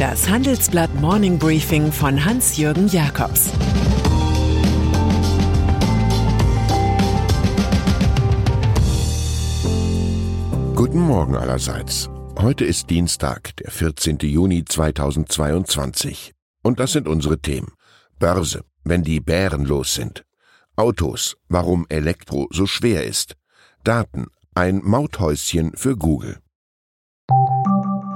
Das Handelsblatt Morning Briefing von Hans-Jürgen Jakobs Guten Morgen allerseits. Heute ist Dienstag, der 14. Juni 2022. Und das sind unsere Themen. Börse, wenn die Bären los sind. Autos, warum Elektro so schwer ist. Daten, ein Mauthäuschen für Google.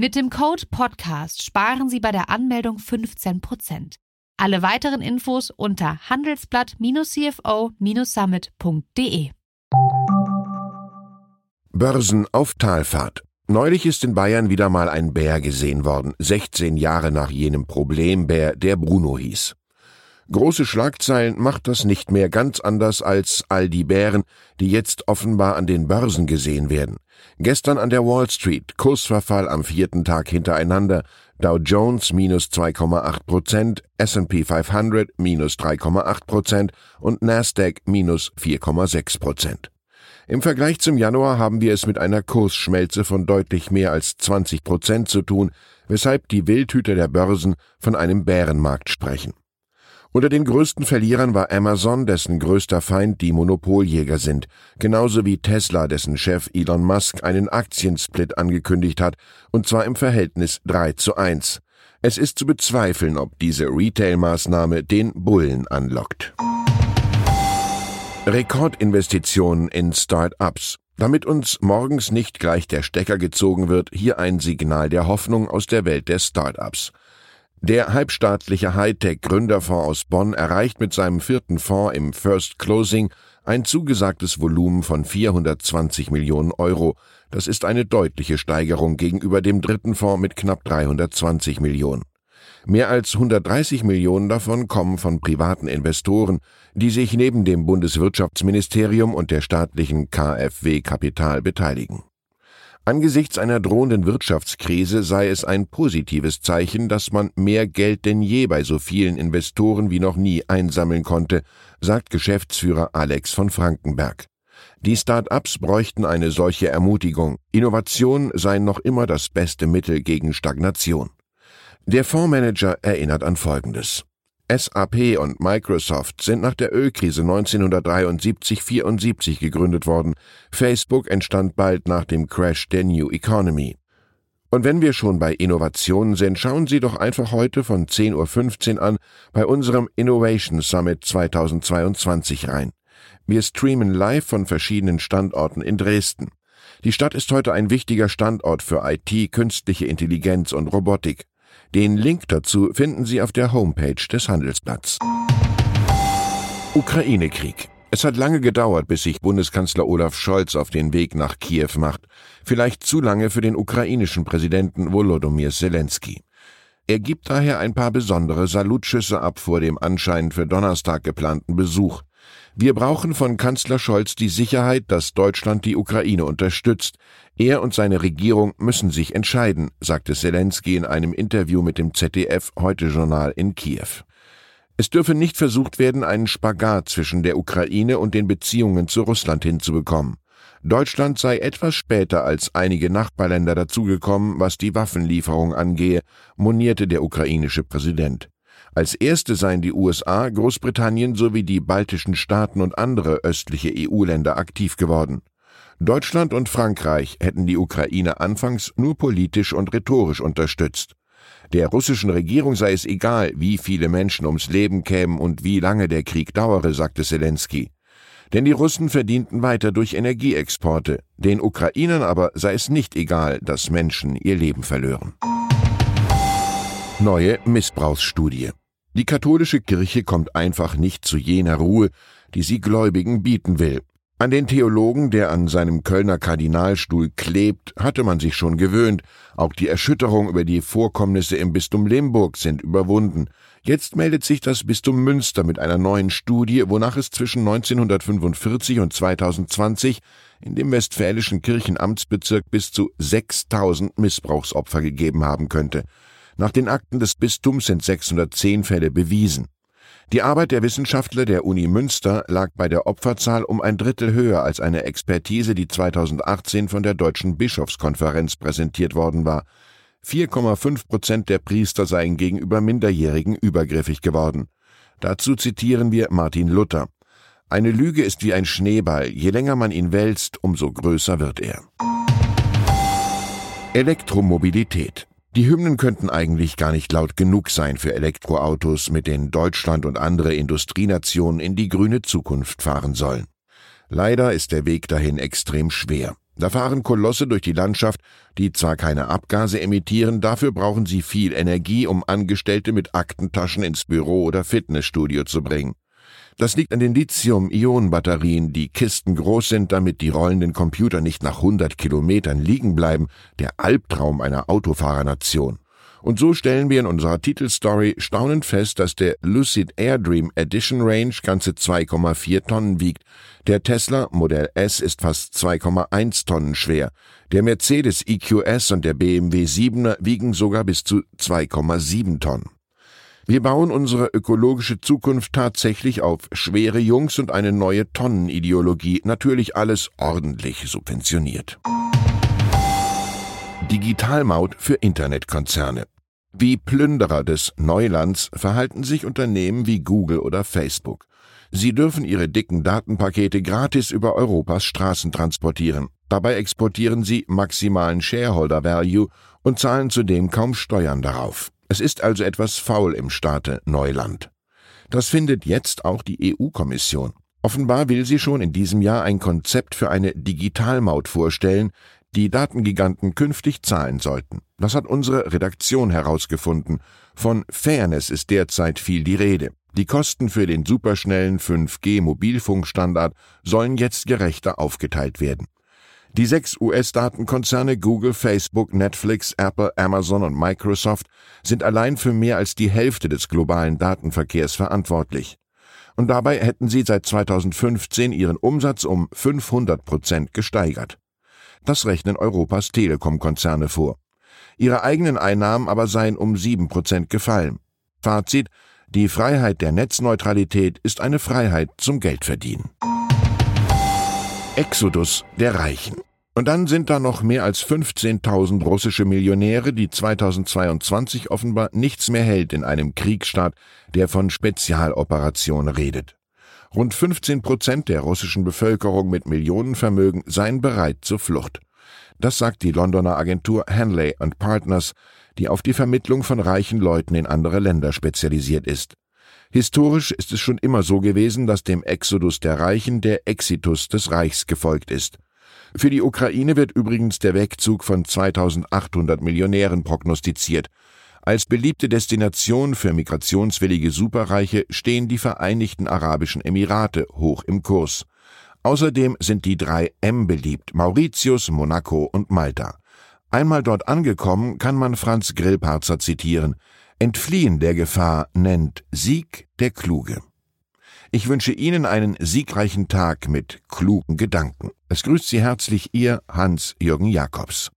Mit dem Code Podcast sparen Sie bei der Anmeldung 15%. Alle weiteren Infos unter handelsblatt-cfo-summit.de. Börsen auf Talfahrt. Neulich ist in Bayern wieder mal ein Bär gesehen worden, 16 Jahre nach jenem Problembär, der Bruno hieß. Große Schlagzeilen macht das nicht mehr ganz anders als all die Bären, die jetzt offenbar an den Börsen gesehen werden. Gestern an der Wall Street, Kursverfall am vierten Tag hintereinander, Dow Jones minus 2,8 Prozent, S&P 500 minus 3,8 Prozent und Nasdaq minus 4,6 Prozent. Im Vergleich zum Januar haben wir es mit einer Kursschmelze von deutlich mehr als 20 Prozent zu tun, weshalb die Wildhüter der Börsen von einem Bärenmarkt sprechen. Unter den größten Verlierern war Amazon, dessen größter Feind die Monopoljäger sind, genauso wie Tesla, dessen Chef Elon Musk einen Aktiensplit angekündigt hat, und zwar im Verhältnis 3 zu 1. Es ist zu bezweifeln, ob diese Retail-Maßnahme den Bullen anlockt. Rekordinvestitionen in Start-ups. Damit uns morgens nicht gleich der Stecker gezogen wird, hier ein Signal der Hoffnung aus der Welt der Start-ups. Der halbstaatliche Hightech-Gründerfonds aus Bonn erreicht mit seinem vierten Fonds im First Closing ein zugesagtes Volumen von 420 Millionen Euro. Das ist eine deutliche Steigerung gegenüber dem dritten Fonds mit knapp 320 Millionen. Mehr als 130 Millionen davon kommen von privaten Investoren, die sich neben dem Bundeswirtschaftsministerium und der staatlichen KfW Kapital beteiligen. Angesichts einer drohenden Wirtschaftskrise sei es ein positives Zeichen, dass man mehr Geld denn je bei so vielen Investoren wie noch nie einsammeln konnte, sagt Geschäftsführer Alex von Frankenberg. Die Start-ups bräuchten eine solche Ermutigung. Innovation sei noch immer das beste Mittel gegen Stagnation. Der Fondsmanager erinnert an Folgendes. SAP und Microsoft sind nach der Ölkrise 1973-74 gegründet worden. Facebook entstand bald nach dem Crash der New Economy. Und wenn wir schon bei Innovationen sind, schauen Sie doch einfach heute von 10.15 Uhr an bei unserem Innovation Summit 2022 rein. Wir streamen live von verschiedenen Standorten in Dresden. Die Stadt ist heute ein wichtiger Standort für IT, künstliche Intelligenz und Robotik. Den Link dazu finden Sie auf der Homepage des Handelsblatts. Ukraine-Krieg. Es hat lange gedauert, bis sich Bundeskanzler Olaf Scholz auf den Weg nach Kiew macht. Vielleicht zu lange für den ukrainischen Präsidenten Volodymyr Zelensky. Er gibt daher ein paar besondere Salutschüsse ab vor dem anscheinend für Donnerstag geplanten Besuch. Wir brauchen von Kanzler Scholz die Sicherheit, dass Deutschland die Ukraine unterstützt. Er und seine Regierung müssen sich entscheiden, sagte Zelensky in einem Interview mit dem ZDF Heute Journal in Kiew. Es dürfe nicht versucht werden, einen Spagat zwischen der Ukraine und den Beziehungen zu Russland hinzubekommen. Deutschland sei etwas später als einige Nachbarländer dazugekommen, was die Waffenlieferung angehe, monierte der ukrainische Präsident. Als erste seien die USA, Großbritannien sowie die baltischen Staaten und andere östliche EU-Länder aktiv geworden. Deutschland und Frankreich hätten die Ukraine anfangs nur politisch und rhetorisch unterstützt. Der russischen Regierung sei es egal, wie viele Menschen ums Leben kämen und wie lange der Krieg dauere, sagte Zelensky. Denn die Russen verdienten weiter durch Energieexporte, den Ukrainern aber sei es nicht egal, dass Menschen ihr Leben verlören. Neue Missbrauchsstudie. Die katholische Kirche kommt einfach nicht zu jener Ruhe, die sie Gläubigen bieten will. An den Theologen, der an seinem Kölner Kardinalstuhl klebt, hatte man sich schon gewöhnt. Auch die Erschütterung über die Vorkommnisse im Bistum Limburg sind überwunden. Jetzt meldet sich das Bistum Münster mit einer neuen Studie, wonach es zwischen 1945 und 2020 in dem westfälischen Kirchenamtsbezirk bis zu 6000 Missbrauchsopfer gegeben haben könnte. Nach den Akten des Bistums sind 610 Fälle bewiesen. Die Arbeit der Wissenschaftler der Uni Münster lag bei der Opferzahl um ein Drittel höher als eine Expertise, die 2018 von der Deutschen Bischofskonferenz präsentiert worden war. 4,5 Prozent der Priester seien gegenüber Minderjährigen übergriffig geworden. Dazu zitieren wir Martin Luther. Eine Lüge ist wie ein Schneeball, je länger man ihn wälzt, umso größer wird er. Elektromobilität die Hymnen könnten eigentlich gar nicht laut genug sein für Elektroautos, mit denen Deutschland und andere Industrienationen in die grüne Zukunft fahren sollen. Leider ist der Weg dahin extrem schwer. Da fahren Kolosse durch die Landschaft, die zwar keine Abgase emittieren, dafür brauchen sie viel Energie, um Angestellte mit Aktentaschen ins Büro oder Fitnessstudio zu bringen. Das liegt an den Lithium-Ionen-Batterien, die Kisten groß sind, damit die rollenden Computer nicht nach 100 Kilometern liegen bleiben, der Albtraum einer Autofahrernation. Und so stellen wir in unserer Titelstory staunend fest, dass der Lucid Air Dream Edition Range ganze 2,4 Tonnen wiegt. Der Tesla Modell S ist fast 2,1 Tonnen schwer. Der Mercedes EQS und der BMW 7er wiegen sogar bis zu 2,7 Tonnen. Wir bauen unsere ökologische Zukunft tatsächlich auf schwere Jungs und eine neue Tonnenideologie, natürlich alles ordentlich subventioniert. Digitalmaut für Internetkonzerne. Wie Plünderer des Neulands verhalten sich Unternehmen wie Google oder Facebook. Sie dürfen ihre dicken Datenpakete gratis über Europas Straßen transportieren. Dabei exportieren sie maximalen Shareholder Value und zahlen zudem kaum Steuern darauf. Es ist also etwas faul im Staate Neuland. Das findet jetzt auch die EU-Kommission. Offenbar will sie schon in diesem Jahr ein Konzept für eine Digitalmaut vorstellen, die Datengiganten künftig zahlen sollten. Das hat unsere Redaktion herausgefunden. Von Fairness ist derzeit viel die Rede. Die Kosten für den superschnellen 5G-Mobilfunkstandard sollen jetzt gerechter aufgeteilt werden. Die sechs US-Datenkonzerne Google, Facebook, Netflix, Apple, Amazon und Microsoft sind allein für mehr als die Hälfte des globalen Datenverkehrs verantwortlich. Und dabei hätten sie seit 2015 ihren Umsatz um 500 Prozent gesteigert. Das rechnen Europas Telekom-Konzerne vor. Ihre eigenen Einnahmen aber seien um sieben Prozent gefallen. Fazit, die Freiheit der Netzneutralität ist eine Freiheit zum Geldverdienen. Exodus der Reichen. Und dann sind da noch mehr als 15.000 russische Millionäre, die 2022 offenbar nichts mehr hält in einem Kriegsstaat, der von Spezialoperationen redet. Rund 15 Prozent der russischen Bevölkerung mit Millionenvermögen seien bereit zur Flucht. Das sagt die Londoner Agentur Hanley Partners, die auf die Vermittlung von reichen Leuten in andere Länder spezialisiert ist. Historisch ist es schon immer so gewesen, dass dem Exodus der Reichen der Exitus des Reichs gefolgt ist. Für die Ukraine wird übrigens der Wegzug von 2800 Millionären prognostiziert. Als beliebte Destination für migrationswillige Superreiche stehen die Vereinigten Arabischen Emirate hoch im Kurs. Außerdem sind die drei M beliebt, Mauritius, Monaco und Malta. Einmal dort angekommen, kann man Franz Grillparzer zitieren. Entfliehen der Gefahr nennt Sieg der Kluge. Ich wünsche Ihnen einen siegreichen Tag mit klugen Gedanken. Es grüßt Sie herzlich Ihr Hans-Jürgen Jakobs.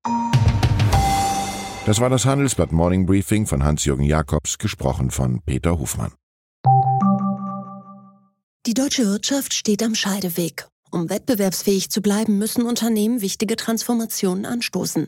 Das war das Handelsblatt Morning Briefing von Hans-Jürgen Jakobs, gesprochen von Peter Hofmann. Die deutsche Wirtschaft steht am Scheideweg. Um wettbewerbsfähig zu bleiben, müssen Unternehmen wichtige Transformationen anstoßen.